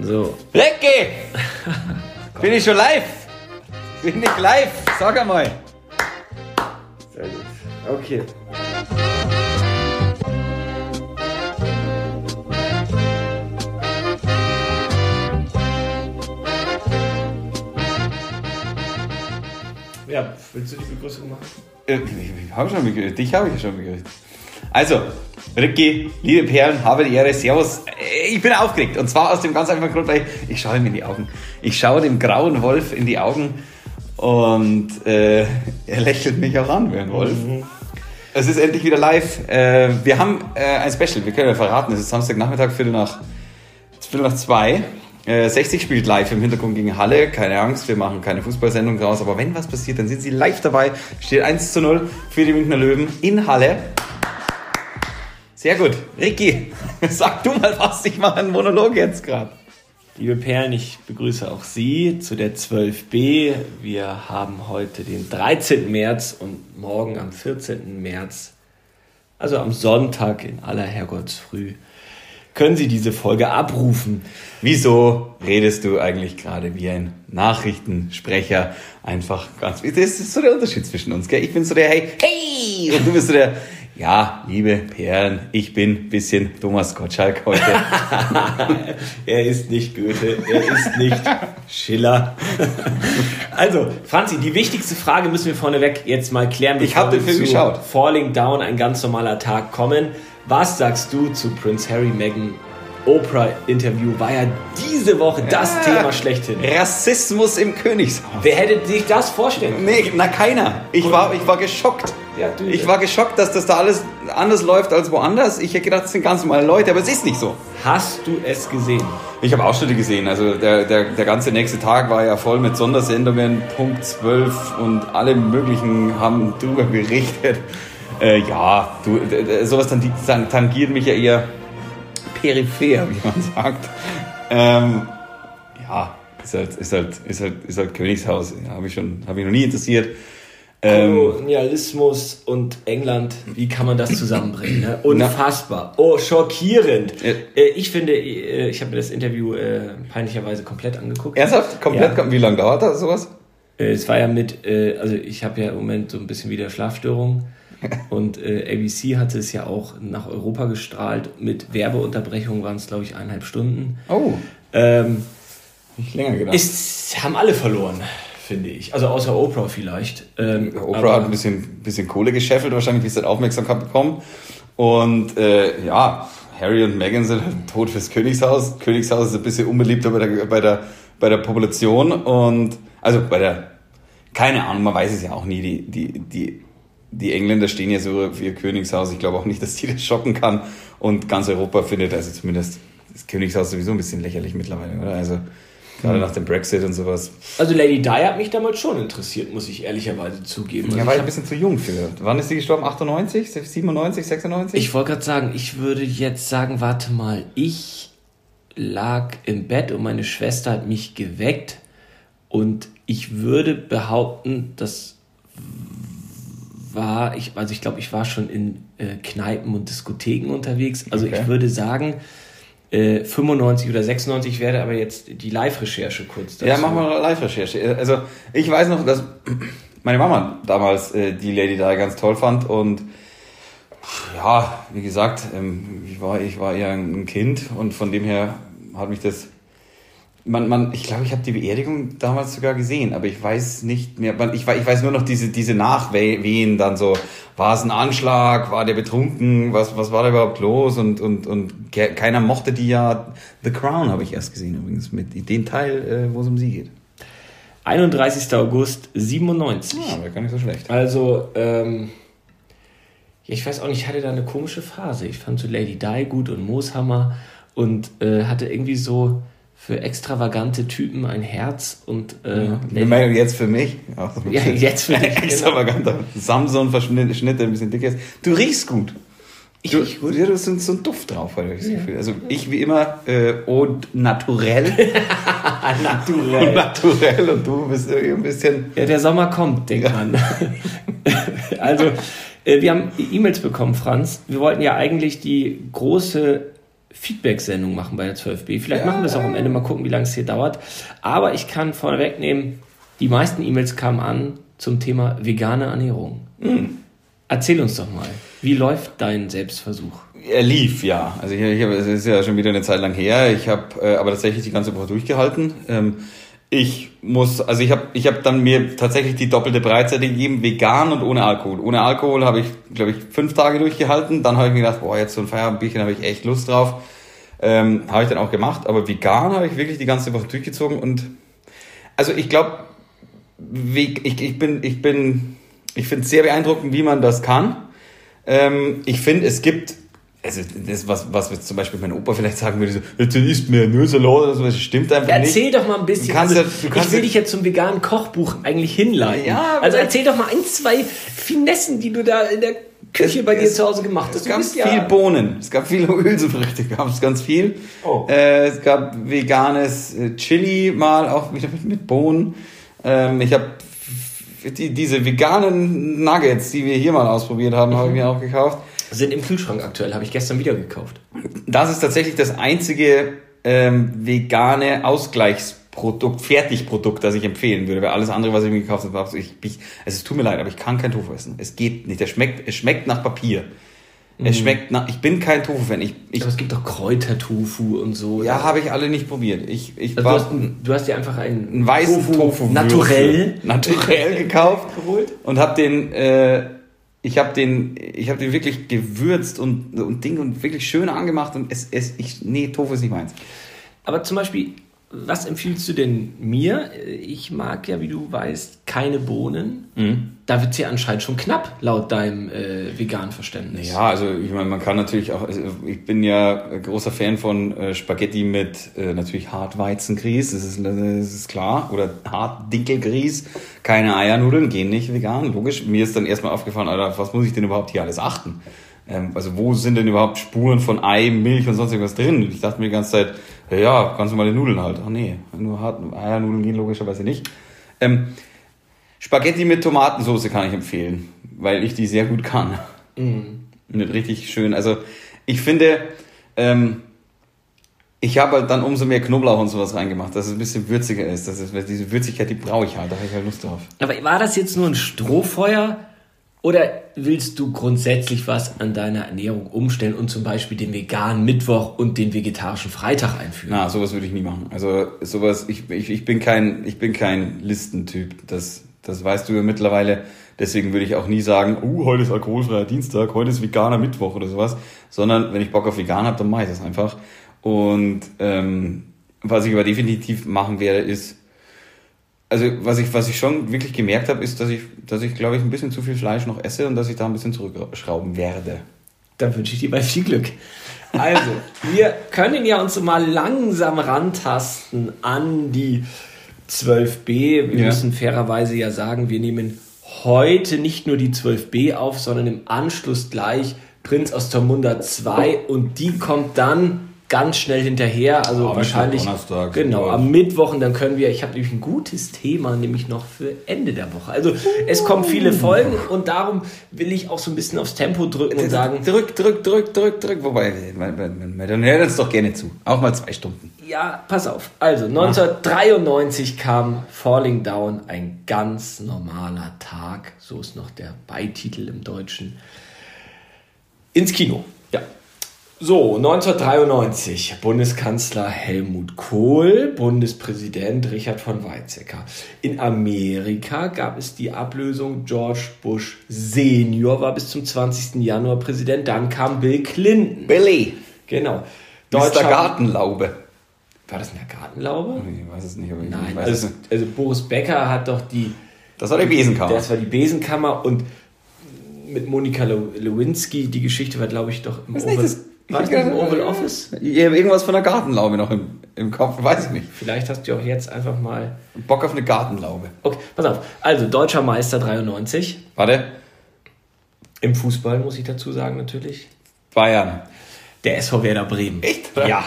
So. Recke! Bin ich schon live? Bin ich live? Sag einmal. Sehr gut. Okay. Ja, willst du die Begrüßung machen? Äh, ich habe schon begrüßt. Dich habe ich schon begrüßt. Also, Ricky, liebe Perlen, habe die Ehre, Servus. Äh, Ich bin aufgeregt. Und zwar aus dem ganz einfachen Grund, weil ich, ich schaue ihm in die Augen. Ich schaue dem grauen Wolf in die Augen und äh, er lächelt mich auch an wie ein Wolf. Es ist endlich wieder live. Äh, wir haben äh, ein Special, wir können ja verraten, es ist Samstagnachmittag, Viertel nach, Viertel nach zwei. Äh, 60 spielt live im Hintergrund gegen Halle. Keine Angst, wir machen keine Fußballsendung draus. Aber wenn was passiert, dann sind sie live dabei. Steht 1 zu 0 für die Münchner Löwen in Halle. Sehr gut. Ricky, sag du mal was. Ich mache einen Monolog jetzt gerade. Liebe Perlen, ich begrüße auch Sie zu der 12b. Wir haben heute den 13. März und morgen am 14. März, also am Sonntag in aller Herrgottsfrüh, können Sie diese Folge abrufen. Wieso redest du eigentlich gerade wie ein Nachrichtensprecher? Einfach ganz. Das ist so der Unterschied zwischen uns, gell? Ich bin so der Hey, hey! Und du bist so der. Ja, liebe Perlen, ich bin bisschen Thomas Gottschalk heute. Er ist nicht Goethe, er ist nicht Schiller. Also, Franzi, die wichtigste Frage müssen wir vorneweg jetzt mal klären. Ich bevor hab den Film geschaut. Falling Down, ein ganz normaler Tag kommen. Was sagst du zu Prince Harry, Meghan, Oprah-Interview? War ja diese Woche das Ja. Thema schlechthin. Rassismus im Königshaus. Wer hätte sich das vorstellen können? Nee, na keiner. Ich war, ich war geschockt. Ja, du- ich war geschockt, dass das da alles anders läuft als woanders. Ich hätte gedacht, das sind ganz normale Leute, aber es ist nicht so. Hast du es gesehen? Ich habe Ausschnitte gesehen. Also der, der, der ganze nächste Tag war ja voll mit Sondersendungen, Punkt 12 und alle möglichen haben drüber berichtet. Äh, ja, du, sowas tangiert mich ja eher peripher, wie man sagt. Ähm, ja, ist halt, ist halt, ist halt, ist halt Königshaus. Ja, habe ich schon, habe ich noch nie interessiert. Ähm, Kolonialismus und England, wie kann man das zusammenbringen? Ne? Unfassbar. Oh, schockierend. Ja. Äh, Ich finde, äh, ich habe mir das Interview äh, peinlicherweise komplett angeguckt. ernsthaft? Komplett? Ja. Wie lange dauert das sowas? Es war ja mit, äh, also ich habe ja im Moment so ein bisschen wieder Schlafstörungen und äh, ABC hatte es ja auch nach Europa gestrahlt. Mit Werbeunterbrechung waren es, glaube ich, eineinhalb Stunden. Oh, Ähm, nicht länger gedacht. ist, haben alle verloren, finde ich. Also außer Oprah vielleicht. Ähm, Oprah hat ein bisschen, bisschen Kohle gescheffelt, wahrscheinlich ein bisschen Aufmerksamkeit bekommen. Und äh, ja, Harry und Meghan sind halt tot fürs Königshaus. Königshaus ist ein bisschen unbeliebter bei der, bei der, bei der Population und also bei der, keine Ahnung, man weiß es ja auch nie. Die, die, die, die Engländer stehen ja so für ihr Königshaus. Ich glaube auch nicht, dass die das schocken kann. Und ganz Europa findet, also zumindest das Königshaus sowieso ein bisschen lächerlich mittlerweile, oder? Also gerade nach dem Brexit und sowas. Also Lady Di hat mich damals schon interessiert, muss ich ehrlicherweise zugeben. Also Ja, war ich ein bisschen zu jung für. Wann ist sie gestorben? 98, 97, 96? Ich wollte gerade sagen, ich würde jetzt sagen, warte mal, ich lag im Bett und meine Schwester hat mich geweckt und ich würde behaupten, das war, ich, also ich glaube, ich war schon in äh, Kneipen und Diskotheken unterwegs. Also Okay. ich würde sagen, äh, 95 oder 96 ich werde aber jetzt die Live-Recherche kurz dazu. ja, machen wir Live-Recherche. Also ich weiß noch, dass meine Mama damals äh, die Lady Di ganz toll fand und ja, wie gesagt, ähm, ich war ich war eher ein Kind und von dem her hat mich das man, man, ich glaube, ich habe die Beerdigung damals sogar gesehen, aber ich weiß nicht mehr. Ich, ich weiß nur noch diese, diese Nachwehen dann so. War es ein Anschlag? War der betrunken? Was, was war da überhaupt los? Und, und, und ke- keiner mochte die ja. The Crown habe ich erst gesehen übrigens, mit dem Teil, äh, wo es um sie geht. 31. August 97. Ja, wäre gar nicht so schlecht. Also, ähm, ja, ich weiß auch nicht, ich hatte da eine komische Phase. Ich fand so Lady Di gut und Mooshammer und äh, hatte irgendwie so für extravagante Typen ein Herz und äh, meine, jetzt für mich. Ja, ein Ja, jetzt für dich, genau. Extravaganter. Samson-Verschnitt, Schnitt, der ein bisschen dick ist. Du riechst gut. Ich Du, riech gut? Ja, du hast so einen Duft drauf, habe ich das Gefühl. Also ich wie immer äh, Eau naturell. naturell. naturell und du bist irgendwie ein bisschen. Ja, der Sommer kommt, denkt man. also, äh, wir haben E-Mails bekommen, Franz. Wir wollten ja eigentlich die große Feedback-Sendung machen bei der 12b. Vielleicht machen wir das auch am Ende mal gucken, wie lange es hier dauert. Aber ich kann vorneweg nehmen, die meisten E-Mails kamen an zum Thema vegane Ernährung. Erzähl uns doch mal, wie läuft dein Selbstversuch? Er lief, ja. Also ich, ich es ist ja schon wieder eine Zeit lang her. Ich habe äh, aber tatsächlich die ganze Woche durchgehalten. Ähm, ich muss, also ich habe ich hab dann mir tatsächlich die doppelte Breitseite gegeben, vegan und ohne Alkohol. Ohne Alkohol habe ich, glaube ich, fünf Tage durchgehalten. Dann habe ich mir gedacht, boah, jetzt so ein Feierabendbierchen habe ich echt Lust drauf. Ähm, habe ich dann auch gemacht. Aber vegan habe ich wirklich die ganze Woche durchgezogen. Und also ich glaube, ich, ich bin, ich bin, ich finde es sehr beeindruckend, wie man das kann. Ähm, ich finde, es gibt also das, was, was jetzt zum Beispiel mein Opa vielleicht sagen würde, so, jetzt isst mehr nur Salat oder so, das stimmt einfach Ja, nicht. erzähl doch mal ein bisschen. Du kannst also, ja- du kannst ich will ja- dich jetzt zum veganen Kochbuch eigentlich hinleiten. Ja, also erzähl doch mal ein, zwei Finessen, die du da in der Küche Es- bei dir es- zu Hause gemacht hast. Es gab viel Bohnen, es gab viele Hülsenfrüchte, gab es ganz viel. Oh. Äh, es gab veganes äh, Chili mal, auch wieder mit, mit Bohnen. Ähm, ich habe die, diese veganen Nuggets, die wir hier mal ausprobiert haben, habe ich Mhm. mir auch gekauft. Sind im Kühlschrank aktuell, habe ich gestern wieder gekauft. Das ist tatsächlich das einzige ähm, vegane Ausgleichsprodukt, Fertigprodukt, das ich empfehlen würde. Weil alles andere, was ich mir gekauft habe, ich, ich, also es tut mir leid, aber ich kann kein Tofu essen. Es geht nicht. Es schmeckt, es schmeckt nach Papier. Es schmeckt nach, ich bin kein Tofu-Fan. Ich, ich, Aber es gibt doch Kräutertofu und so. ja, habe ich alle nicht probiert. Ich, ich Also du, war hast, du hast dir einfach einen, einen weißen Tofu, naturell naturell gekauft geholt. und habe den äh, ich habe den ich den wirklich gewürzt und und Ding und wirklich schön angemacht und es es ich nee Tofu ist nicht meins. Aber zum Beispiel, was empfiehlst du denn mir? Ich mag ja, wie du weißt, keine Bohnen. Mhm. Da wird es ja anscheinend schon knapp, laut deinem äh, veganen Verständnis. Ja, also ich meine, man kann natürlich auch, also ich bin ja großer Fan von äh, Spaghetti mit äh, natürlich Hartweizengrieß, das ist, das ist klar, oder Hartdinkelgrieß, keine Eiernudeln, gehen nicht vegan, logisch. Mir ist dann erstmal aufgefallen, Alter, was muss ich denn überhaupt hier alles achten? Ähm, also wo sind denn überhaupt Spuren von Ei, Milch und sonst irgendwas drin? Ich dachte mir die ganze Zeit, ja, ja ganz normale Nudeln halt. Ach nee, nur Hart Eiernudeln gehen logischerweise nicht. Ähm, Spaghetti mit Tomatensauce kann ich empfehlen, weil ich die sehr gut kann. Nicht richtig schön. Also ich finde, ähm, ich habe halt dann umso mehr Knoblauch und sowas reingemacht, dass es ein bisschen würziger ist. Das ist diese Würzigkeit, die brauche ich halt. Da habe ich halt Lust drauf. Aber war das jetzt nur ein Strohfeuer oder willst du grundsätzlich was an deiner Ernährung umstellen und zum Beispiel den veganen Mittwoch und den vegetarischen Freitag einführen? Na, sowas würde ich nie machen. Also sowas, ich, ich, ich bin kein, ich bin kein Listentyp. Das, das weißt du ja mittlerweile. Deswegen würde ich auch nie sagen, uh, heute ist alkoholfreier Dienstag, heute ist veganer Mittwoch oder sowas. Sondern wenn ich Bock auf vegan habe, dann mache ich das einfach. Und ähm, was ich aber definitiv machen werde, ist, also was ich, was ich schon wirklich gemerkt habe, ist, dass ich, dass ich, glaube ich, ein bisschen zu viel Fleisch noch esse und dass ich da ein bisschen zurückschrauben werde. Dann wünsche ich dir mal viel Glück. Also, wir können ja uns mal langsam rantasten an die 12b. Wir Ja. müssen fairerweise ja sagen, wir nehmen heute nicht nur die 12b auf, sondern im Anschluss gleich Prinz aus Tormunda 2 und die kommt dann ganz schnell hinterher, also Am wahrscheinlich Donnerstag, genau am Mittwoch und dann können wir, ich habe nämlich ein gutes Thema, nämlich noch für Ende der Woche. Also es kommen viele Folgen und darum will ich auch so ein bisschen aufs Tempo drücken und sagen, drück, drück, drück, drück, drück. Wobei, dann hört uns doch gerne zu. Auch mal zwei Stunden. Ja, pass auf. Also 1993 kam Falling Down, ein ganz normaler Tag, so ist noch der Beititel im Deutschen, ins Kino. So, 1993, Bundeskanzler Helmut Kohl, Bundespräsident Richard von Weizsäcker. In Amerika gab es die Ablösung George Bush Senior, war bis zum 20. Januar Präsident. Dann kam Bill Clinton. Billy. Genau. Mr. Gartenlaube. War das eine Gartenlaube? Ich weiß es nicht, aber ich Nein, weiß es also, nicht. also Boris Becker hat doch die. Das war der Besenkammer. Das war die Besenkammer und mit Monika Lew- Lewinsky, die Geschichte war, glaube ich, doch im Was Oval, nicht, das- war nicht im Oval Office? Ich habe irgendwas von der Gartenlaube noch im, im Kopf, weiß ich nicht. Vielleicht hast du auch jetzt einfach mal. Bock auf eine Gartenlaube. Okay, pass auf. Also, deutscher Meister 93. Warte. Im Fußball muss ich dazu sagen, natürlich. Bayern. Der SV Werder Bremen. Echt? Ja.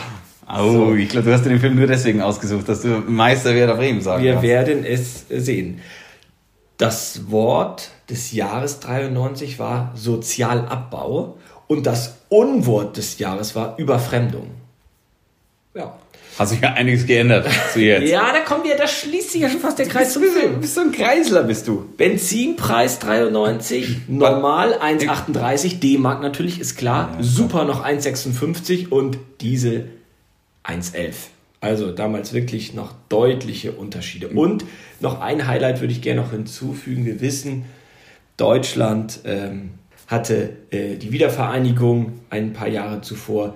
Oh, So. ich glaube, du hast dir den Film nur deswegen ausgesucht, dass du Meister Werder Bremen sagen Wir kannst. werden es sehen. Das Wort des Jahres 93 war Sozialabbau und das Unwort des Jahres war Überfremdung. Ja. Hat sich ja einiges geändert zu jetzt. Ja, da kommen wir, da schließt sich ja schon fast der Kreis zum bist, du, Film. bist du ein Kreisler, bist du. Benzinpreis 93, normal 1,38, D-Mark natürlich, ist klar. Super noch 1,56 und Diesel 1,11. Also damals wirklich noch deutliche Unterschiede. Und noch ein Highlight würde ich gerne noch hinzufügen. Wir wissen, Deutschland ähm, hatte äh, die Wiedervereinigung ein paar Jahre zuvor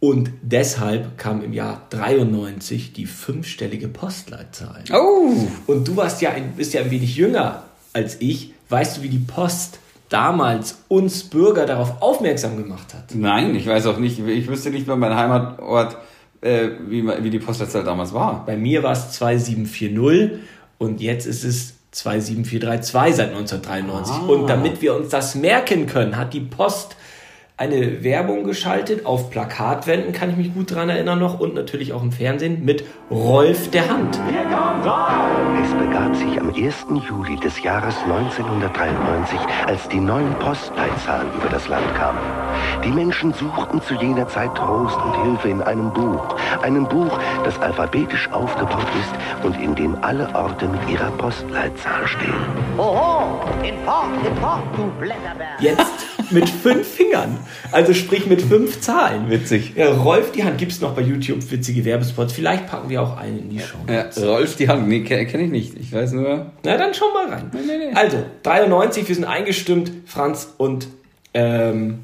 und deshalb kam im Jahr 93 die fünfstellige Postleitzahl. Oh! Und du warst ja ein, bist ja ein wenig jünger als ich. Weißt du, wie die Post damals uns Bürger darauf aufmerksam gemacht hat? Nein, ich weiß auch nicht. Ich wüsste nicht mehr mein Heimatort, äh, wie, wie die Postleitzahl damals war. Bei mir war es 2740 und jetzt ist es 27432 seit 1993. Ah. Und damit wir uns das merken können, hat die Post eine Werbung geschaltet auf Plakatwänden, kann ich mich gut daran erinnern noch, und natürlich auch im Fernsehen mit Rolf der Hand. Es begab sich am 1. Juli des Jahres 1993, als die neuen Postleitzahlen über das Land kamen. Die Menschen suchten zu jener Zeit Trost und Hilfe in einem Buch. Einem Buch, das alphabetisch aufgebaut ist und in dem alle Orte mit ihrer Postleitzahl stehen. Oho, in Fort, in Fort, du Blätterberg. Jetzt mit fünf Fingern. Also sprich mit fünf Zahlen. Witzig. Ja, Rolf die Hand gibt's noch bei YouTube witzige Werbespots. Vielleicht packen wir auch einen in die Show. Ja, Rolf die Hand, nee, kenne kenn ich nicht. Ich weiß nur. Na, dann schau mal rein. nee, nee. Also, 93, wir sind eingestimmt, Franz und ähm,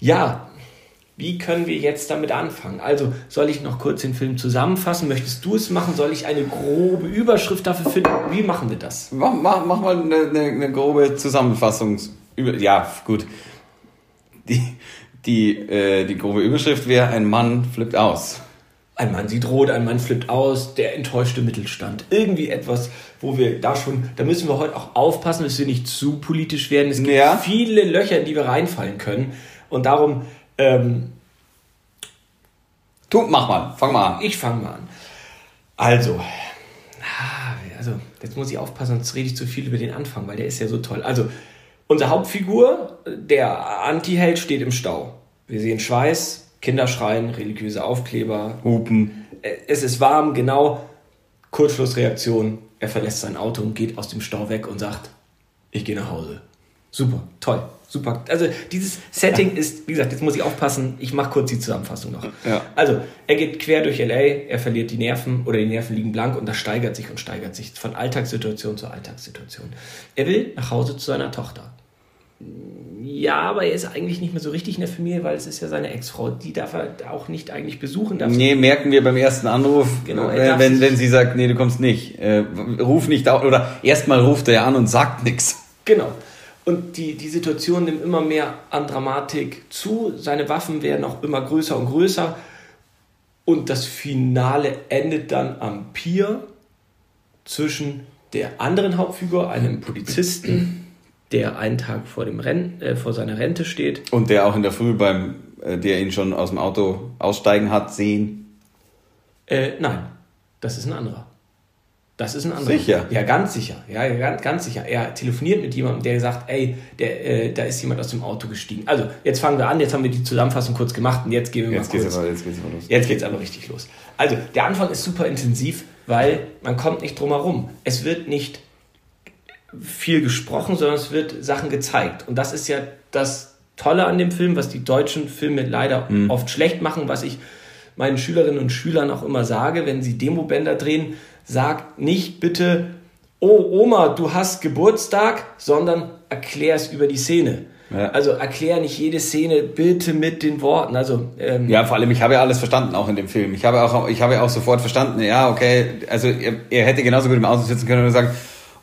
ja, wie können wir jetzt damit anfangen? Also, soll ich noch kurz den Film zusammenfassen? Möchtest du es machen? Soll ich eine grobe Überschrift dafür finden? Wie machen wir das? Mach, mach, mach mal eine, eine, eine grobe Zusammenfassung. Über, ja, gut. Die, die, äh, die grobe Überschrift wäre: Ein Mann flippt aus. Ein Mann sieht rot, ein Mann flippt aus, der enttäuschte Mittelstand. Irgendwie etwas, wo wir da schon, da müssen wir heute auch aufpassen, dass wir nicht zu politisch werden. Es gibt Ja. viele Löcher, in die wir reinfallen können. Und darum, ähm, Du, mach mal, fang mal an. ich fange mal an. Also, ah, also, jetzt muss ich aufpassen, sonst rede ich zu viel über den Anfang, weil der ist ja so toll. Also, unsere Hauptfigur, der Anti-Held, steht im Stau. Wir sehen Schweiß, Kinder schreien, religiöse Aufkleber, Hupen. Äh, Es ist warm, genau. Kurzschlussreaktion. Er verlässt sein Auto und geht aus dem Stau weg und sagt, ich gehe nach Hause. Super, toll, super. Also dieses Setting ist, wie gesagt, jetzt muss ich aufpassen, ich mache kurz die Zusammenfassung noch. Ja. Also, er geht quer durch LA, er verliert die Nerven oder die Nerven liegen blank und das steigert sich und steigert sich von Alltagssituation zu Alltagssituation. Er will nach Hause zu seiner Tochter. Ja, aber er ist eigentlich nicht mehr so richtig in der Familie, weil es ist ja seine Ex-Frau. Die darf er auch nicht eigentlich besuchen. Darf Nee, merken wir beim ersten Anruf, Genau, er wenn, wenn, wenn sie sagt, nee, du kommst nicht. Äh, ruf nicht auf, oder erstmal ruft er an und sagt nichts. Genau. Und die, die Situation nimmt immer mehr an Dramatik zu. Seine Waffen werden auch immer größer und größer. Und das Finale endet dann am Pier zwischen der anderen Hauptfigur, einem Polizisten, der einen Tag vor, dem Ren äh, vor seiner Rente steht. Und der auch in der Früh beim, äh, der ihn schon aus dem Auto aussteigen hat, sehen. Äh, nein, das ist ein anderer. Das ist ein anderer. Sicher? Ja, ganz sicher. Ja, ganz, ganz sicher. Er telefoniert mit jemandem, der sagt, ey, der, äh, da ist jemand aus dem Auto gestiegen. Also, jetzt fangen wir an, jetzt haben wir die Zusammenfassung kurz gemacht und jetzt gehen wir Jetzt mal geht's, kurz. aber, jetzt geht's aber los. Jetzt geht's aber richtig los. Also, der Anfang ist super intensiv, weil man kommt nicht drum herum. Es wird nicht viel gesprochen, sondern es wird Sachen gezeigt. Und das ist ja das Tolle an dem Film, was die deutschen Filme leider oft schlecht machen, was ich meinen Schülerinnen und Schülern auch immer sage, wenn sie Demobänder drehen, sagt nicht bitte, oh Oma, du hast Geburtstag, sondern erklär es über die Szene. Ja. Also erklär nicht jede Szene bitte mit den Worten. Also ähm, Ja, vor allem, ich habe ja alles verstanden, auch in dem Film. Ich habe auch, ich habe ja auch sofort verstanden, ja, okay, also er, er hätte genauso gut im Auto sitzen können und sagen,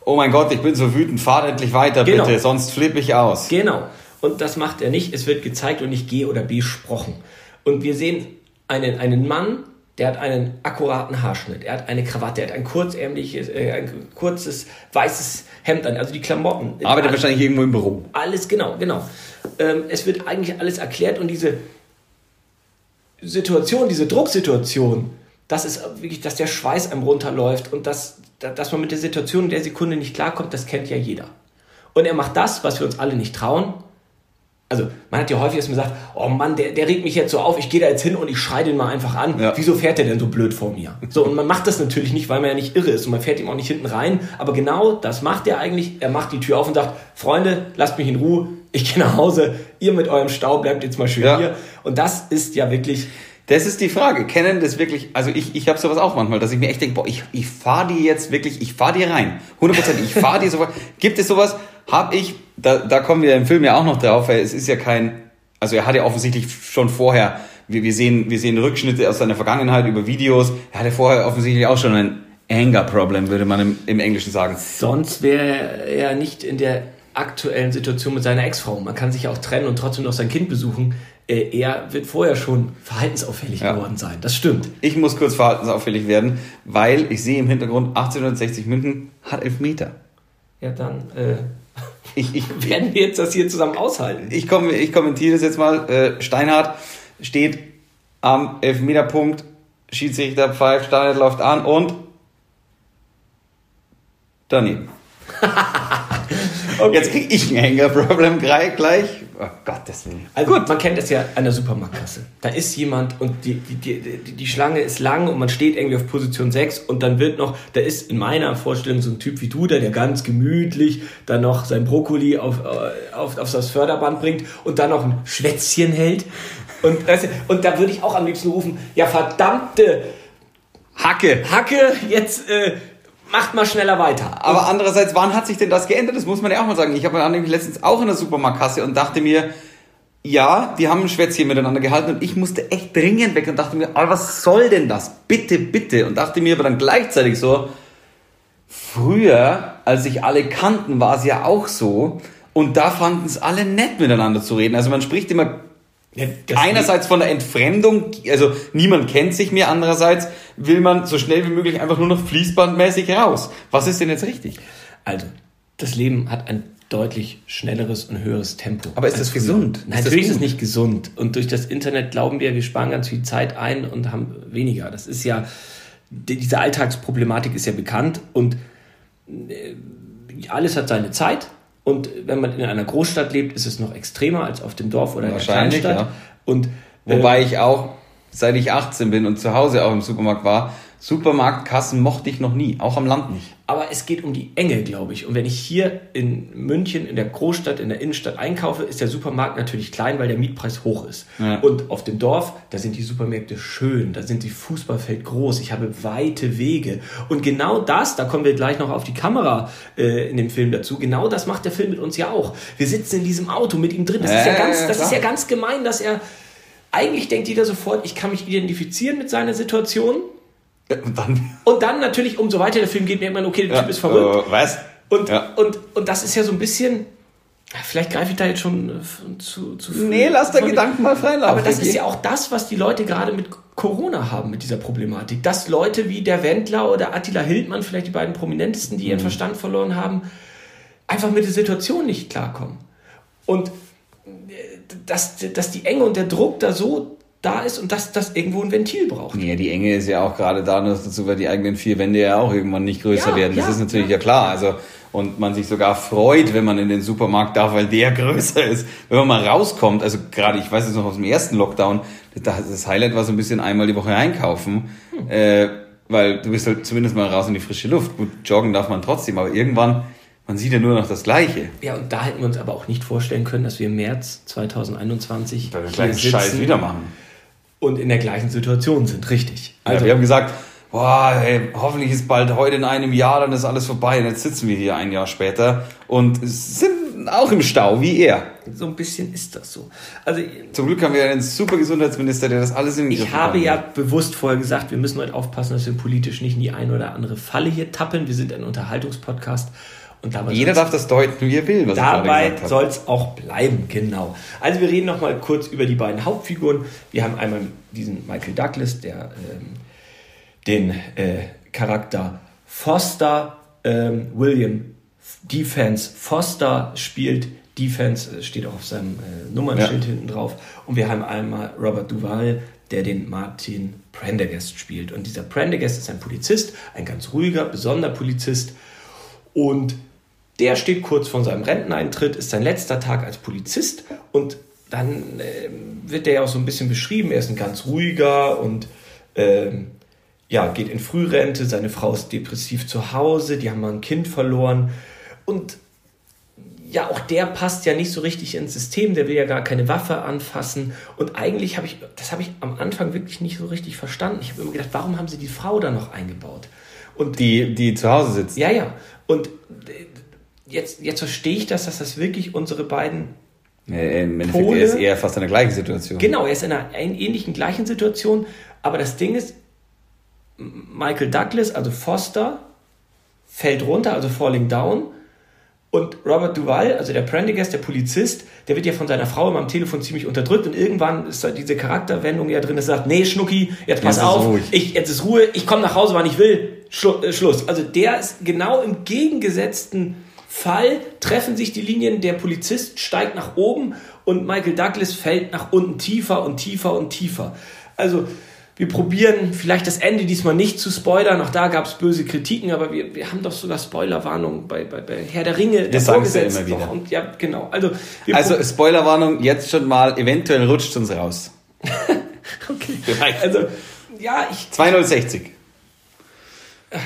oh mein Gott, ich bin so wütend, fahr endlich weiter, Genau. bitte, sonst flippe ich aus. Genau. Und das macht er nicht. Es wird gezeigt und nicht G oder besprochen. Und wir sehen einen, einen Mann, der hat einen akkuraten Haarschnitt. Er hat eine Krawatte, er hat ein kurzärmliches, äh, ein kurzes weißes Hemd an. Also die Klamotten. Arbeitet Alles- wahrscheinlich irgendwo im Büro. alles, genau, genau. Ähm, es wird eigentlich alles erklärt und diese Situation, diese Drucksituation, das ist wirklich, dass der Schweiß einem runterläuft und dass, dass man mit der Situation in der Sekunde nicht klarkommt, das kennt ja jeder. Und er macht das, was wir uns alle nicht trauen. also man hat ja häufig, dass man sagt, oh Mann, der, der regt mich jetzt so auf, ich gehe da jetzt hin und ich schreie den mal einfach an. Ja. Wieso fährt der denn so blöd vor mir? So, und man macht das natürlich nicht, weil man ja nicht irre ist und man fährt ihm auch nicht hinten rein. Aber genau das macht er eigentlich. Er macht die Tür auf und sagt, Freunde, lasst mich in Ruhe, ich gehe nach Hause, ihr mit eurem Stau bleibt jetzt mal schön Ja. hier. Und das ist ja wirklich, Das ist die Frage. Kennen das wirklich, also ich, ich habe sowas auch manchmal, dass ich mir echt denke, boah, ich, ich fahre die jetzt wirklich, ich fahre die rein. 100%, ich fahre die sofort. Gibt es sowas? Habe ich, da, da kommen wir im Film ja auch noch drauf, weil es ist ja kein, also er hat ja offensichtlich schon vorher, wir, wir, sehen, wir sehen Rückschnitte aus seiner Vergangenheit über Videos, er hatte vorher offensichtlich auch schon ein Anger-Problem, würde man im, im Englischen sagen. sonst wäre er nicht in der aktuellen Situation mit seiner Ex-Frau. Man kann sich ja auch trennen und trotzdem noch sein Kind besuchen. Äh, Er wird vorher schon verhaltensauffällig Ja. geworden sein. Das stimmt. Ich muss kurz verhaltensauffällig werden, weil ich sehe im Hintergrund 1860 München hat elf Meter. Ja, dann äh, Ich, ich, werden wir jetzt das hier zusammen aushalten. ich, komm, ich kommentiere das jetzt mal. Äh, Steinhardt steht am Elfmeterpunkt, Schiedsrichter pfeift, Steinhardt läuft an und daneben. Jetzt krieg ich ein Hänger-Problem gleich. gleich. Oh Gott, deswegen. Also gut, man kennt das ja an der Supermarktkasse. Da ist jemand und die, die, die, die, Schlange ist lang und man steht irgendwie auf Position 6 und dann wird noch, da ist in meiner Vorstellung so ein Typ wie du, der, der ganz gemütlich dann noch sein Brokkoli auf, äh, auf, auf das Förderband bringt und dann noch ein Schwätzchen hält. Und, und da würde ich auch am liebsten rufen, ja verdammte Hacke. Hacke, jetzt äh, macht mal schneller weiter. Aber andererseits, wann hat sich denn das geändert? Das muss man ja auch mal sagen. Ich habe nämlich letztens auch in der Supermarktkasse und dachte mir, ja, die haben ein Schwätzchen miteinander gehalten und ich musste echt dringend weg und dachte mir, aber was soll denn das? Bitte, bitte. Und dachte mir aber dann gleichzeitig so, früher, als sich alle kannten, war es ja auch so und da fanden es alle nett miteinander zu reden. Also man spricht immer Das- einerseits von der Entfremdung, also niemand kennt sich mehr, andererseits will man so schnell wie möglich einfach nur noch fließbandmäßig raus. Was ist denn jetzt richtig? Also, das Leben hat ein deutlich schnelleres und höheres Tempo. Aber ist das früher. gesund? Ist Nein, das natürlich ist es nicht gesund. Und durch das Internet glauben wir, wir sparen ganz viel Zeit ein und haben weniger. Das ist ja, die- diese Alltagsproblematik ist ja bekannt und äh, alles hat seine Zeit. Und wenn man in einer Großstadt lebt, ist es noch extremer als auf dem Dorf oder in der Kleinstadt. ja. Und Wobei ich auch, seit ich 18 bin und zu Hause auch im Supermarkt war, Supermarktkassen mochte ich noch nie, auch am Land nicht. Aber es geht um die Enge, glaube ich. Und wenn ich hier in München, in der Großstadt, in der Innenstadt einkaufe, ist der Supermarkt natürlich klein, weil der Mietpreis hoch ist. Ja. Und auf dem Dorf, da sind die Supermärkte schön, da sind die Fußballfeld groß, ich habe weite Wege. Und genau das, da kommen wir gleich noch auf die Kamera äh, in dem Film dazu, genau das macht der Film mit uns ja auch. Wir sitzen in diesem Auto mit ihm drin. Das, ist, ja ganz, ja, das ist ja ganz gemein, dass er... Eigentlich denkt jeder sofort, ich kann mich identifizieren mit seiner Situation. Und dann, Und dann natürlich, umso weiter der Film geht, merkt man, okay, der Typ ist verrückt. Äh, was? Und, Ja. und, und das ist ja so ein bisschen. Vielleicht greife ich da jetzt schon äh, zu, zu früh. Nee, lass der Von- Gedanken mal freilaufen. Aber das ist ja auch das, was die Leute gerade mit Corona haben, mit dieser Problematik. Dass Leute wie der Wendler oder Attila Hildmann, vielleicht die beiden prominentesten, die Mhm. ihren Verstand verloren haben, einfach mit der Situation nicht klarkommen. Und äh, dass, dass die Enge und der Druck da so da ist und dass das irgendwo ein Ventil braucht. Nee, die Enge ist ja auch gerade da nur dazu, weil die eigenen vier Wände ja auch irgendwann nicht größer Ja, werden. Das ja, ist natürlich ja. ja klar. Also, und man sich sogar freut, wenn man in den Supermarkt darf, weil der größer ist. Wenn man mal rauskommt, also gerade, ich weiß es noch aus dem ersten Lockdown, das das Highlight war so ein bisschen einmal die Woche einkaufen, Hm. äh, weil du bist halt zumindest mal raus in die frische Luft. Gut, joggen darf man trotzdem, aber irgendwann, man sieht ja nur noch das Gleiche. Ja, und da hätten wir uns aber auch nicht vorstellen können, dass wir im März 2021 Weil wir hier den Scheiß sitzen wieder machen. und in der gleichen Situation sind. Richtig. Also, wir haben gesagt, boah, ey, hoffentlich ist bald heute in einem Jahr, dann ist alles vorbei. Und jetzt sitzen wir hier ein Jahr später und sind auch im Stau, wie er. so ein bisschen ist das so. Also Zum Glück haben wir einen super Gesundheitsminister, der das alles in den ich Griff habe ja hat. bewusst vorher gesagt, wir müssen heute aufpassen, dass wir politisch nicht in die eine oder andere Falle hier tappeln. Wir sind ein Unterhaltungspodcast und Jeder darf das deuten, wie er will, Dabei soll es auch bleiben, genau. Also wir reden noch mal kurz über die beiden Hauptfiguren. Wir haben einmal diesen Michael Douglas, der ähm, den äh, Charakter Foster, ähm, William Defense Foster spielt. Defense äh, steht auch auf seinem äh, Nummernschild Ja. hinten drauf. Und wir haben einmal Robert Duval, der den Martin Prendergast spielt. Und dieser Prendergast ist ein Polizist, ein ganz ruhiger, besonderer Polizist. Und Der steht kurz vor seinem Renteneintritt, ist sein letzter Tag als Polizist und dann äh, wird er ja auch so ein bisschen beschrieben. Er ist ein ganz ruhiger und ähm, ja, geht in Frührente. Seine Frau ist depressiv zu Hause, die haben mal ein Kind verloren. Und ja, auch der passt ja nicht so richtig ins System, der will ja gar keine Waffe anfassen. Und eigentlich habe ich, das habe ich am Anfang wirklich nicht so richtig verstanden. Ich habe immer gedacht, warum haben sie die Frau da noch eingebaut? Und die, die zu Hause sitzt. Ja, ja. Und jetzt, jetzt verstehe ich das, dass das wirklich unsere beiden äh, Im Endeffekt Pole, er ist eher fast in der gleichen Situation. Genau, er ist in einer ähnlichen gleichen Situation. Aber das Ding ist, Michael Douglas, also Foster, fällt runter, also falling down. Und Robert Duval, also der Prendergast, der Polizist, der wird ja von seiner Frau immer am Telefon ziemlich unterdrückt und irgendwann ist da diese Charakterwendung ja drin, das sagt, nee, Schnucki, jetzt pass jetzt auf, ich, jetzt ist Ruhe, ich komme nach Hause, wann ich will, Schlu äh, Schluss. Also der ist genau im gegengesetzten Fall, treffen sich die Linien, der Polizist steigt nach oben und Michael Douglas fällt nach unten tiefer und tiefer und tiefer. Also wir probieren vielleicht das Ende diesmal nicht zu spoilern. Auch da gab es böse Kritiken, aber wir, wir haben doch sogar Spoilerwarnung bei, bei, bei Herr der Ringe. Das sagen sie immer wieder. Und ja, genau. Also, also Spoilerwarnung, jetzt schon mal, eventuell rutscht uns raus. okay. Vielleicht. Also, ja, ich. 2060.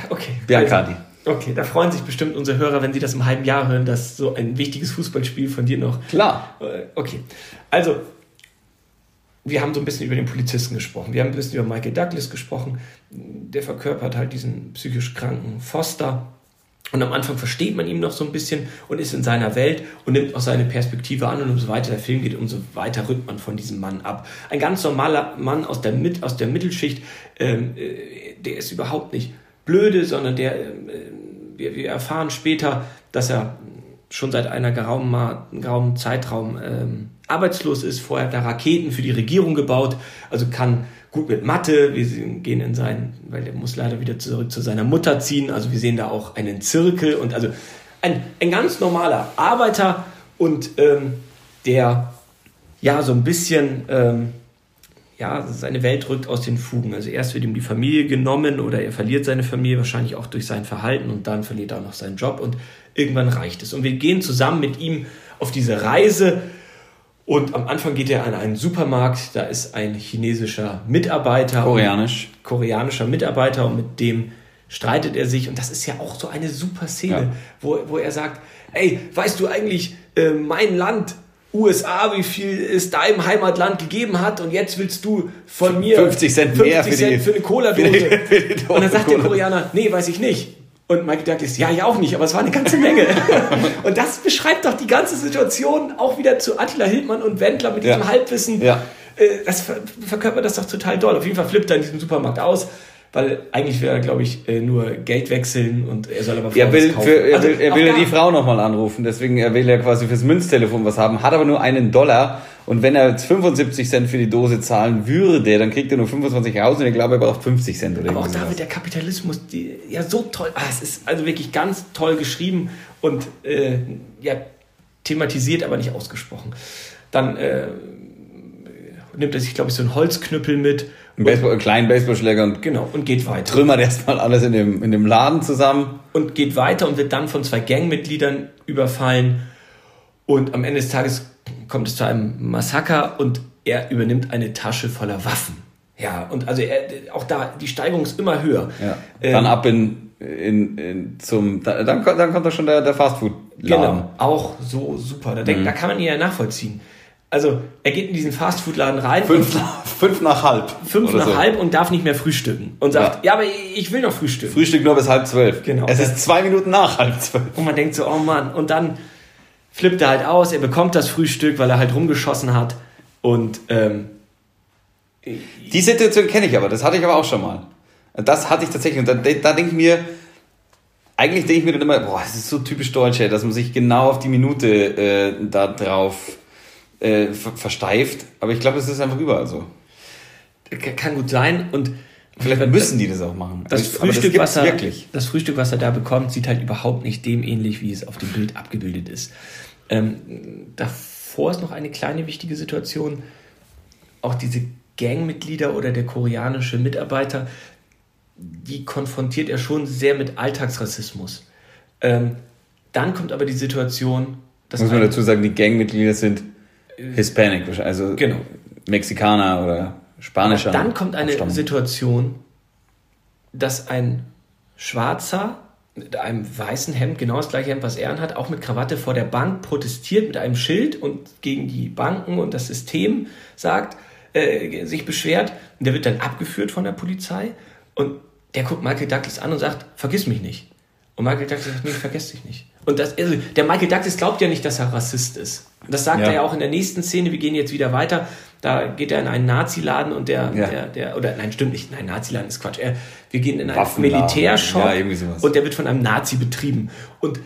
Okay. Biancardi. Also, okay, da freuen sich bestimmt unsere Hörer, wenn sie das im halben Jahr hören, dass so ein wichtiges Fußballspiel von dir noch. Klar. Äh, okay. Also, wir haben so ein bisschen über den Polizisten gesprochen. Wir haben ein bisschen über Michael Douglas gesprochen. Der verkörpert halt diesen psychisch kranken Foster. Und am Anfang versteht man ihn noch so ein bisschen und ist in seiner Welt und nimmt auch seine Perspektive an. Und umso weiter der Film geht, umso weiter rückt man von diesem Mann ab. Ein ganz normaler Mann aus der, Mit aus der Mittelschicht, ähm, äh, der ist überhaupt nicht blöde, sondern der, äh, wir, wir erfahren später, dass er schon seit einer geraumen, geraumen Zeitraum ähm, arbeitslos ist. Vorher hat er Raketen für die Regierung gebaut, also kann gut mit Mathe. Wir gehen in seinen, weil er muss leider wieder zurück zu seiner Mutter ziehen. Also wir sehen da auch einen Zirkel und also ein, ein ganz normaler Arbeiter und ähm, der ja so ein bisschen ähm, ja, seine Welt rückt aus den Fugen. Also erst wird ihm die Familie genommen oder er verliert seine Familie wahrscheinlich auch durch sein Verhalten und dann verliert er auch noch seinen Job und irgendwann reicht es. Und wir gehen zusammen mit ihm auf diese Reise und am Anfang geht er an einen Supermarkt, da ist ein chinesischer Mitarbeiter. Koreanisch. Koreanischer Mitarbeiter und mit dem streitet er sich. Und das ist ja auch so eine super Szene, ja. wo, wo er sagt, ey, weißt du eigentlich, äh, mein Land, USA, wie viel es deinem Heimatland gegeben hat und jetzt willst du von mir 50 Cent 50 mehr für, Cent die, für eine Cola-Dose. Und dann sagt der Koreaner, nee, weiß ich nicht. Und Michael Douglas, ja, ich auch nicht, aber es war eine ganze Menge. und das beschreibt doch die ganze Situation auch wieder zu Attila Hildmann und Wendler mit diesem ja. Halbwissen. Ja. Äh, das verkörpert das doch total doll. Auf jeden Fall flippt er in diesem Supermarkt aus weil eigentlich wäre er, glaube ich, äh, nur Geld wechseln und er soll aber er will, für, er also will, er will ja die Frau nochmal anrufen, deswegen er will ja quasi fürs Münztelefon was haben, hat aber nur einen Dollar und wenn er jetzt 75 Cent für die Dose zahlen würde, dann kriegt er nur 25 raus und ich glaube, er braucht 50 Cent oder Aber auch da wird der Kapitalismus die, ja so toll, ah, es ist also wirklich ganz toll geschrieben und äh, ja thematisiert, aber nicht ausgesprochen. Dann äh, nimmt er sich, glaube ich, so einen Holzknüppel mit Baseball, einen kleinen Baseballschläger und genau und geht weiter. Trümmert erstmal alles in dem, in dem Laden zusammen. Und geht weiter und wird dann von zwei Gangmitgliedern überfallen. Und am Ende des Tages kommt es zu einem Massaker und er übernimmt eine Tasche voller Waffen. Ja, und also er, auch da, die Steigerung ist immer höher. Ja. Dann ähm, ab in, in, in zum, dann, dann kommt da schon der, der Fastfood-Laden. Genau, auch so super. Da, mhm. da kann man ihn ja nachvollziehen. Also er geht in diesen Fastfood-Laden rein. Fünf, nach, fünf nach halb. Fünf nach so. halb und darf nicht mehr frühstücken. Und sagt, ja. ja. aber ich will noch frühstücken. Frühstück nur bis halb zwölf. Genau. Es ist zwei Minuten nach halb zwölf. Und man denkt so, oh Mann. Und dann flippt er halt aus, er bekommt das Frühstück, weil er halt rumgeschossen hat. Und ähm, die Situation kenne ich aber, das hatte ich aber auch schon mal. Das hatte ich tatsächlich. Und da, da denke ich mir, eigentlich denke ich mir dann immer, boah, das ist so typisch deutsch, dass man sich genau auf die Minute äh, da drauf äh, versteift. Aber ich glaube, es ist einfach überall so. Kann gut sein und Vielleicht müssen die das auch machen. Das Frühstück, das, was er, wirklich. das Frühstück, was er da bekommt, sieht halt überhaupt nicht dem ähnlich, wie es auf dem Bild abgebildet ist. Ähm, davor ist noch eine kleine wichtige Situation. Auch diese Gangmitglieder oder der koreanische Mitarbeiter, die konfrontiert er schon sehr mit Alltagsrassismus. Ähm, dann kommt aber die Situation, dass Muss man dazu sagen, die Gangmitglieder sind Hispanic, also Genau. Mexikaner oder spanischer. dann kommt eine Abstammung. Situation, dass ein Schwarzer mit einem weißen Hemd, genau das gleiche Hemd, was er anhat, auch mit Krawatte vor der Bank protestiert mit einem Schild und gegen die Banken und das System sagt, äh, sich beschwert. Und der wird dann abgeführt von der Polizei und der guckt Michael Douglas an und sagt, vergiss mich nicht. Und Michael Douglas sagt, nee, ich vergesse dich nicht. Und das, also, der Michael Douglas glaubt ja nicht, dass er Rassist ist. Das sagt Ja. er ja auch in der nächsten Szene. Wir gehen jetzt wieder weiter. Da geht er in einen Nazi-Laden und der, Ja. der, der, oder nein, stimmt nicht. Nein, Nazi-Laden ist Quatsch. Er, wir gehen in einen. Militärshop Ja, und der wird von einem Nazi betrieben. Und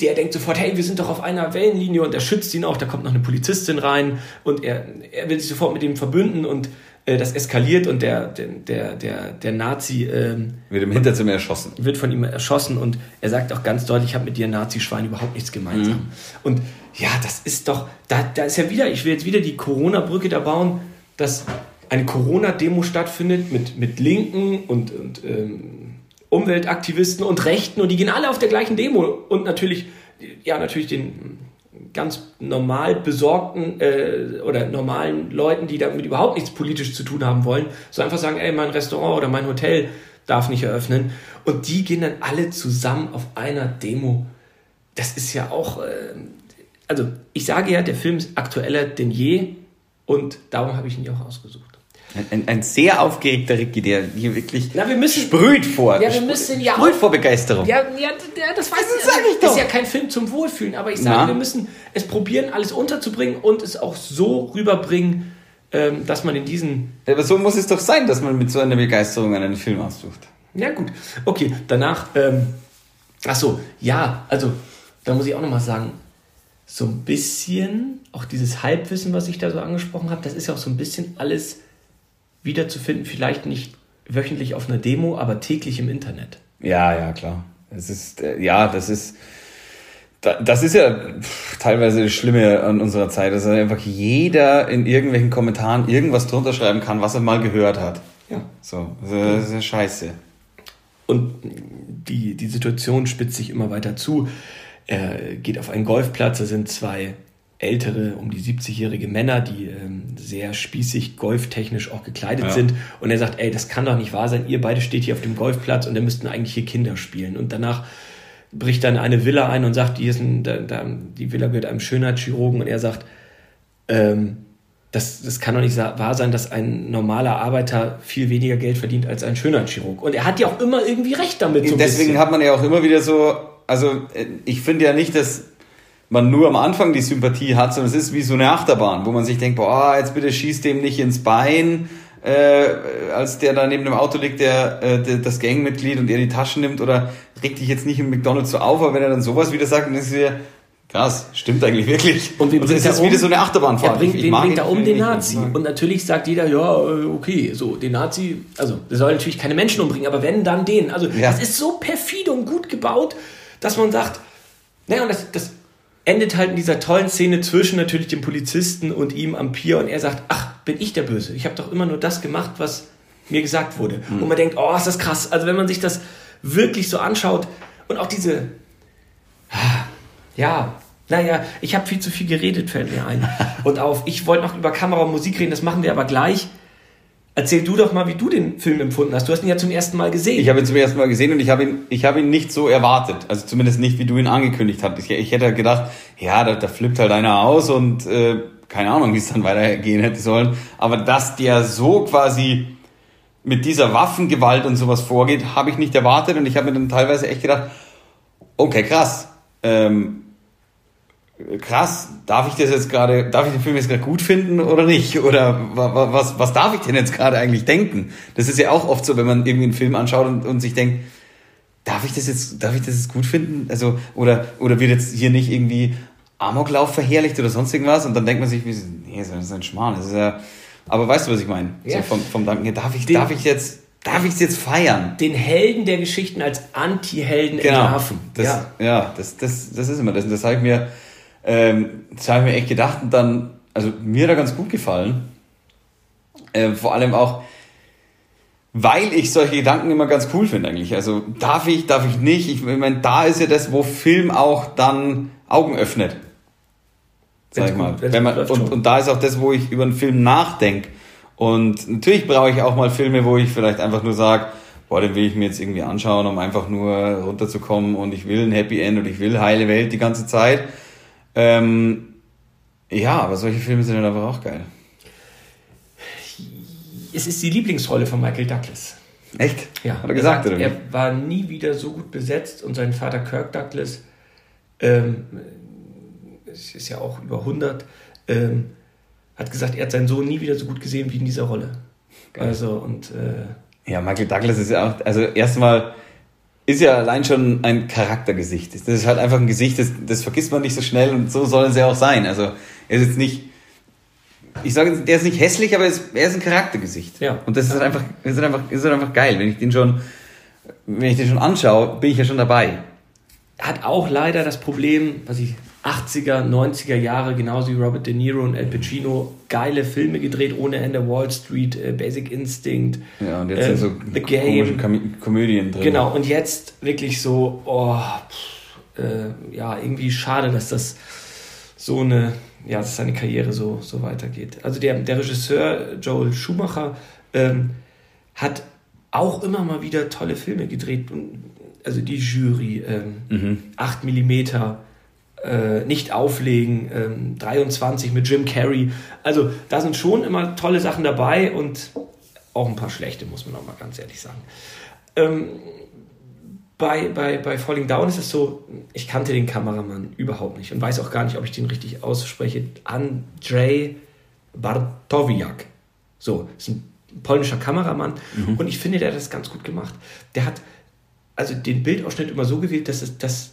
der denkt sofort, hey, wir sind doch auf einer Wellenlinie und er schützt ihn auch. Da kommt noch eine Polizistin rein und er, er will sich sofort mit ihm verbünden und äh, das eskaliert und der, der, der, der, der Nazi ähm, Wird im Hinterzimmer erschossen. wird von ihm erschossen und er sagt auch ganz deutlich, ich habe mit dir Nazi-Schwein überhaupt nichts gemeinsam. Mhm. Und ja, das ist doch, da, da ist ja wieder, ich will jetzt wieder die Corona-Brücke da bauen, dass eine Corona-Demo stattfindet mit, mit Linken und, und ähm, Umweltaktivisten und Rechten und die gehen alle auf der gleichen Demo und natürlich, ja, natürlich den ganz normal besorgten äh, oder normalen Leuten, die damit überhaupt nichts politisch zu tun haben wollen, so einfach sagen, ey, mein Restaurant oder mein Hotel darf nicht eröffnen. Und die gehen dann alle zusammen auf einer Demo. Das ist ja auch, äh, also ich sage ja, der Film ist aktueller denn je und darum habe ich ihn ja auch ausgesucht. Ein, ein, sehr aufgeregter Ricky, der hier wirklich Na, wir müssen- sprüht vor. Ja, wir müssen ja sprüht auch- vor Begeisterung. Ja, ja, das weiß ich. sag ich doch. Ist ja kein Film zum Wohlfühlen, aber ich sage, Na? wir müssen es probieren, alles unterzubringen und es auch so rüberbringen, ähm, dass man in diesen Aber so muss es doch sein, dass man mit so einer Begeisterung einen Film aussucht. Ja, gut. Okay, danach, ähm, ach so, ja, also, da muss ich auch nochmal sagen, so ein bisschen, auch dieses Halbwissen, was ich da so angesprochen habe, das ist ja auch so ein bisschen alles wiederzufinden, vielleicht nicht wöchentlich auf einer Demo, aber täglich im Internet. Ja, ja, klar. Es ist, äh, ja, das ist, da- das ist ja teilweise das Schlimme an unserer Zeit, dass einfach jeder in irgendwelchen Kommentaren irgendwas drunter schreiben kann, was er mal gehört hat. Ja. So, das ist ja scheiße. Und die, die Situation spitzt sich immer weiter zu. Er geht auf einen Golfplatz, da sind zwei ältere, um die 70-jährige Männer, die ähm, sehr spießig golftechnisch auch gekleidet Ja. sind. Und er sagt, ey, das kann doch nicht wahr sein, ihr beide steht hier auf dem Golfplatz und da müssten eigentlich hier Kinder spielen. Und danach bricht dann eine Villa ein und sagt, die, ist ein, da, da, die Villa gehört einem Schönheitschirurgen und er sagt, ähm, das, das kann doch nicht wahr sein, dass ein normaler Arbeiter viel weniger Geld verdient als ein Schönheitschirurg. Und er hat ja auch immer irgendwie recht damit. So Deswegen bisschen. hat man ja auch immer wieder so, also äh, ich finde ja nicht, dass man nur am Anfang die Sympathie hat, sondern es ist wie so eine Achterbahn, wo man sich denkt, boah, jetzt bitte schießt dem nicht ins Bein, äh, als der da neben dem Auto liegt, der, äh, der das Gangmitglied und er die Taschen nimmt oder regt dich jetzt nicht im McDonalds so auf, aber wenn er dann sowas wieder sagt, dann ist es wieder krass, stimmt eigentlich wirklich. Und wen es bringt ist um? wieder so eine Achterbahnfahrt. Er bringt, Ich- ich bringt er um den Nazi? Und natürlich sagt jeder, ja, äh, okay, so, den Nazi, also, der soll natürlich keine Menschen umbringen, aber wenn, dann den. Also, Ja. das ist so perfide und gut gebaut, dass man sagt, naja, und das, das endet halt in dieser tollen Szene zwischen natürlich dem Polizisten und ihm am Pier und er sagt, ach, bin ich der Böse? Ich habe doch immer nur das gemacht, was mir gesagt wurde. Und man denkt, oh, ist das krass. Also, wenn man sich das wirklich so anschaut und auch diese, ja, naja, ich habe viel zu viel geredet, fällt mir ein. Und auf, ich wollte noch über Kamera und Musik reden, das machen wir aber gleich. Erzähl du doch mal, wie du den Film empfunden hast. Du hast ihn ja zum ersten Mal gesehen. Ich habe ihn zum ersten Mal gesehen und ich habe ihn, ich habe ihn nicht so erwartet. Also zumindest nicht, wie du ihn angekündigt hast. Ich, ich hätte gedacht, ja, da, da flippt halt einer aus und äh, keine Ahnung, wie es dann weitergehen hätte sollen. Aber dass der so quasi mit dieser Waffengewalt und sowas vorgeht, habe ich nicht erwartet und ich habe mir dann teilweise echt gedacht, okay, krass. Ähm, krass, darf ich das jetzt gerade, darf ich den Film jetzt gerade gut finden oder nicht? Oder wa- wa- was, was darf ich denn jetzt gerade eigentlich denken? Das ist ja auch oft so, wenn man irgendwie einen Film anschaut und, und sich denkt, darf ich das jetzt, darf ich das jetzt gut finden? Also, oder, oder wird jetzt hier nicht irgendwie Amoklauf verherrlicht oder sonst irgendwas? Und dann denkt man sich, wie, nee, das ist ein Schmarrn, das ist ja, aber weißt du, was ich meine? Ja. So vom, vom Danken her, darf ich, Den- darf ich jetzt, darf ich es jetzt feiern? den Helden der Geschichten als Anti-Helden Genau. entlarven. Das, ja. ja. das, das, das ist immer das. Und das habe ich mir, ähm, das habe ich mir echt gedacht und dann, also mir er ganz gut gefallen. Ähm, vor allem auch, weil ich solche Gedanken immer ganz cool finde eigentlich. Also darf ich, darf ich nicht? Ich meine, da ist ja das, wo Film auch dann Augen öffnet. Sag ich mal. Wenn man, und, und da ist auch das, wo ich über einen Film nachdenke. Und natürlich brauche ich auch mal Filme, wo ich vielleicht einfach nur sage, boah, den will ich mir jetzt irgendwie anschauen, um einfach nur runterzukommen und ich will ein Happy End und ich will heile Welt die ganze Zeit. Ähm, ja, aber solche Filme sind halt einfach auch geil. Es ist die Lieblingsrolle von Michael Douglas. Echt? Ja, Hat er gesagt, sagt, oder? Er war nie wieder so gut besetzt und sein Vater Kirk Douglas, ähm, es ist ja auch über 100, ähm, hat gesagt, er hat seinen Sohn nie wieder so gut gesehen wie in dieser Rolle. Also und äh, Ja, Michael Douglas ist ja auch, also erstmal ist ja allein schon ein Charaktergesicht. Das ist halt einfach ein Gesicht, das, das vergisst man nicht so schnell und so soll es ja auch sein. Also er ist jetzt nicht, ich sage, der ist nicht hässlich, aber er ist, er ist ein Charaktergesicht. Ja. Und das ist halt einfach, ist halt einfach, ist halt einfach geil. Wenn ich den schon, wenn ich den schon anschaue, bin ich ja schon dabei. hat auch leider das Problem, was ich 80er, 90er Jahre, genauso wie Robert De Niro und Al Pacino, geile Filme gedreht ohne Ende, Wall Street, äh, Basic Instinct, Ja, und jetzt ähm, sind so The Game. Kom Komödien drin. Genau, und jetzt wirklich so, oh, pff, äh, ja, irgendwie schade, dass das so eine, ja, dass seine Karriere so, so weitergeht. Also der, der Regisseur Joel Schumacher ähm, hat auch immer mal wieder tolle Filme gedreht. Also die Jury, ähm, 8 mm, äh, nicht auflegen, ähm, 23 mit Jim Carrey. Also da sind schon immer tolle Sachen dabei und auch ein paar schlechte, muss man auch mal ganz ehrlich sagen. Ähm, bei, bei, bei Falling Down ist es so, ich kannte den Kameramann überhaupt nicht und weiß auch gar nicht, ob ich den richtig ausspreche. Andrzej Bartowiak. So, ist ein polnischer Kameramann und ich finde, der hat das ganz gut gemacht. Der hat also den Bildausschnitt immer so gewählt, dass, es, dass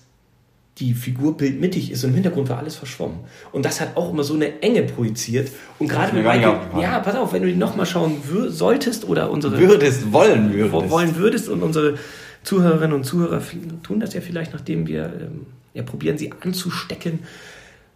die Figur bildmittig ist und im Hintergrund war alles verschwommen. Und das hat auch immer so eine Enge projiziert. Und gerade mit Michael, ja, pass auf, wenn du ihn nochmal schauen solltest oder unsere Würdest, wollen würdest. wollen würdest und unsere Zuhörerinnen und Zuhörer tun das ja vielleicht, nachdem wir ähm, ja, probieren, sie anzustecken.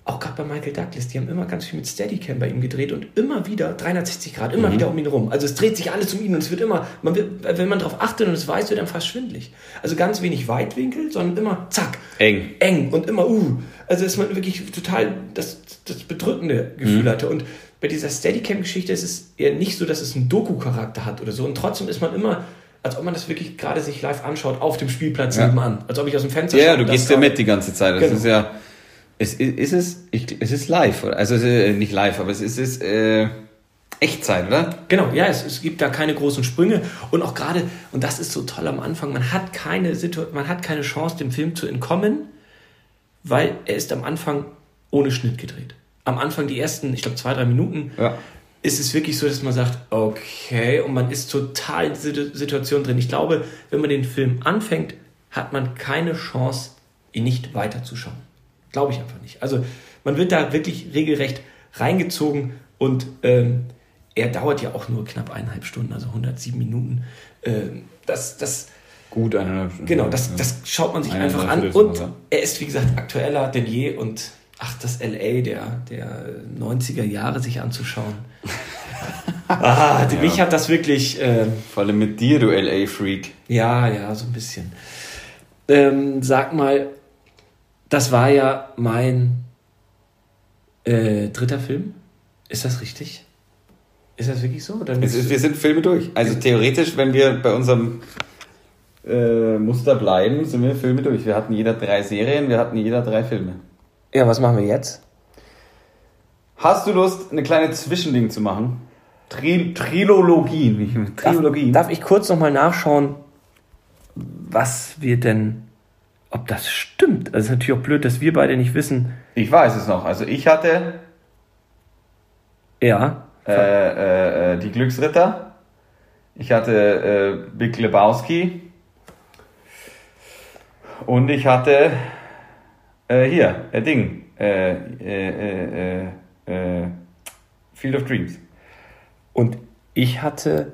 Auch gerade bei Michael Douglas, die haben immer ganz viel mit Steadicam bei ihm gedreht und immer wieder 360 Grad, immer wieder um ihn rum. Also es dreht sich alles um ihn und es wird immer, man wird, wenn man darauf achtet und es weiß, wird dann fast schwindlig. Also ganz wenig Weitwinkel, sondern immer zack, Eng. eng und immer uh. Also dass man wirklich total das, das bedrückende Gefühl hatte. Und bei dieser Steadicam-Geschichte ist es eher nicht so, dass es einen Doku-Charakter hat oder so. Und trotzdem ist man immer, als ob man das wirklich gerade sich live anschaut, auf dem Spielplatz Ja. nebenan. Als ob ich aus dem Fenster Ja, schaue du gehst ja mit die ganze Zeit. Das Genau. ist ja. Es ist, ist es, ich, es ist live, oder? Also es ist, nicht live, aber es ist, ist äh, Echtzeit, oder? Genau, ja, es, es gibt da keine großen Sprünge und auch gerade, und das ist so toll am Anfang, man hat keine Situ man hat keine Chance, dem Film zu entkommen, weil er ist am Anfang ohne Schnitt gedreht. Am Anfang die ersten, ich glaube, zwei, drei Minuten Ja. ist es wirklich so, dass man sagt, okay, und man ist total in der Situation drin. Ich glaube, wenn man den Film anfängt, hat man keine Chance, ihn nicht weiterzuschauen. Glaube ich einfach nicht. Also man wird da wirklich regelrecht reingezogen und ähm, er dauert ja auch nur knapp eineinhalb Stunden, also 107 Minuten. Ähm, das, das, Gut, eineinhalb Stunden. genau, das, das schaut man sich einfach an. Und er ist, wie gesagt, aktueller denn je und ach, das LA der, der 90er Jahre sich anzuschauen. ah, mich hat das wirklich, ähm, Vor allem mit dir, du LA-Freak. ja, ja, so ein bisschen. Ähm, sag mal, das war ja mein äh, dritter Film. Ist das richtig? Ist das wirklich so? Oder ist, wir sind Filme durch. Also theoretisch, wenn wir bei unserem äh, Muster bleiben, sind wir Filme durch. Wir hatten jeder drei Serien, wir hatten jeder drei Filme. ja, was machen wir jetzt? Hast du Lust, eine kleine Zwischending zu machen? Tri Trilogien. Trilogien. Darf, darf ich kurz nochmal nachschauen, was wir denn, ob das stimmt? Also es ist natürlich auch blöd, dass wir beide nicht wissen. Ich weiß es noch. Also ich hatte Ja. äh, äh, äh, die Glücksritter. Ich hatte äh, Big Lebowski. Und ich hatte äh, hier, äh, Ding. Äh, äh, äh, äh, äh, Field of Dreams. Und ich hatte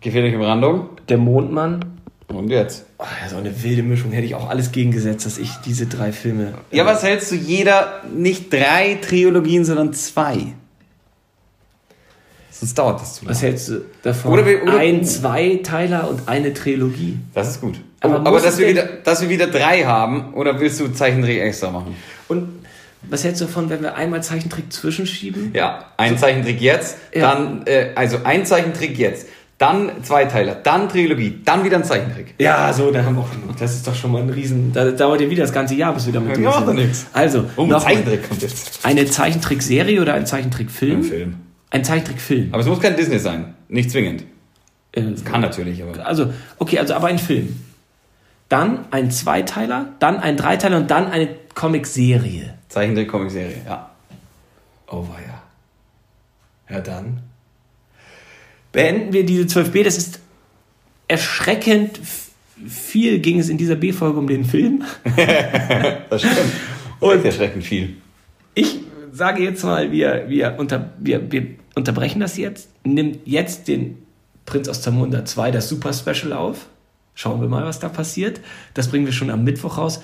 Gefährliche Brandung. der Mondmann. Und jetzt. Ist auch eine wilde Mischung. Hätte ich auch alles gegengesetzt, dass ich diese drei Filme. Ja, was hältst du jeder, nicht drei Trilogien, sondern zwei? Sonst dauert das zu lange. Was hältst du davon? Oder wir- oder- ein Zweiteiler und eine Trilogie. Das ist gut. Aber Aber, muss dass, wir wieder, dass wir wieder drei haben, oder willst du Zeichentrick extra machen? Und was hältst du davon, wenn wir einmal Zeichentrick zwischenschieben? Ja, ein Zeichentrick jetzt, Ja. dann, äh, also ein Zeichentrick jetzt, dann Zweiteiler, dann Trilogie, dann wieder ein Zeichentrick. Ja, so, dann haben wir auch genug. Das ist doch schon mal ein Riesen. Da dauert ja wieder das ganze Jahr, bis wir damit Ja, macht sind. doch nix. Also, Oh, ein noch. Zeichentrick kommt jetzt. eine Zeichentrickserie oder ein Zeichentrickfilm? Ein Film. Ein Zeichentrickfilm. Aber es muss kein Disney sein. Nicht zwingend. Äh, Kann natürlich, aber. Also, okay, also aber ein Film. Dann ein Zweiteiler, dann ein Dreiteiler und dann eine Comicserie. Zeichentrick, Comicserie, ja. Oh, weia. Ja, dann. Beenden wir diese 12b. Das ist erschreckend viel ging es in dieser B-Folge um den Film. Das stimmt. Und- Und erschreckend viel. Ich sage jetzt mal, wir, wir, unter, wir, wir unterbrechen das jetzt. Nimmt jetzt den Prinz aus Zamunda 2, das Super Special auf. Schauen wir mal, was da passiert. Das bringen wir schon am Mittwoch raus.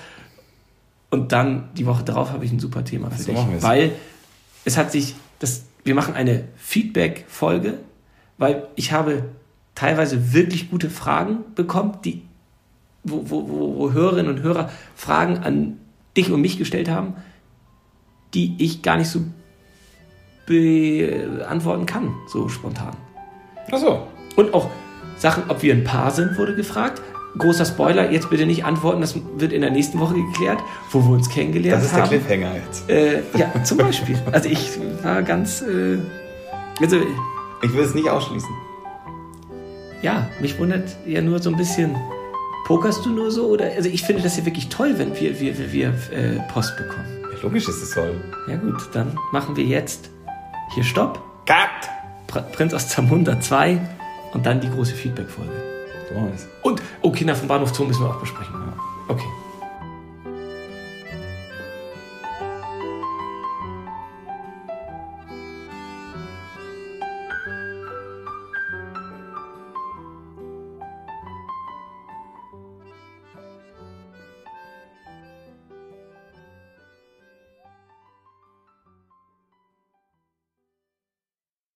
Und dann die Woche darauf habe ich ein super Thema für So dich. machen wir's. Weil es hat sich, das, wir machen eine Feedback-Folge, weil ich habe teilweise wirklich gute Fragen bekommen, die, wo, wo, wo, Hörerinnen und Hörer Fragen an dich und mich gestellt haben, die ich gar nicht so beantworten kann, so spontan. Ach so. Und auch Sachen, ob wir ein Paar sind, wurde gefragt. Großer Spoiler, jetzt bitte nicht antworten, das wird in der nächsten Woche geklärt, wo wir uns kennengelernt Das ist der haben. Cliffhanger jetzt. Äh, ja, zum Beispiel. Also ich war ganz, äh, also Ich will es nicht ausschließen. ja, mich wundert ja nur so ein bisschen, pokerst du nur so oder? Also ich finde das ja wirklich toll, wenn wir, wir, wir, wir äh, Post bekommen. Ja, logisch ist es toll. Ja gut, dann machen wir jetzt hier Stopp. Cut! Pr Prinz aus Zamunda 2 und dann die große Feedback-Folge. Und, oh, Kinder vom Bahnhof Zoo müssen wir auch besprechen. Okay.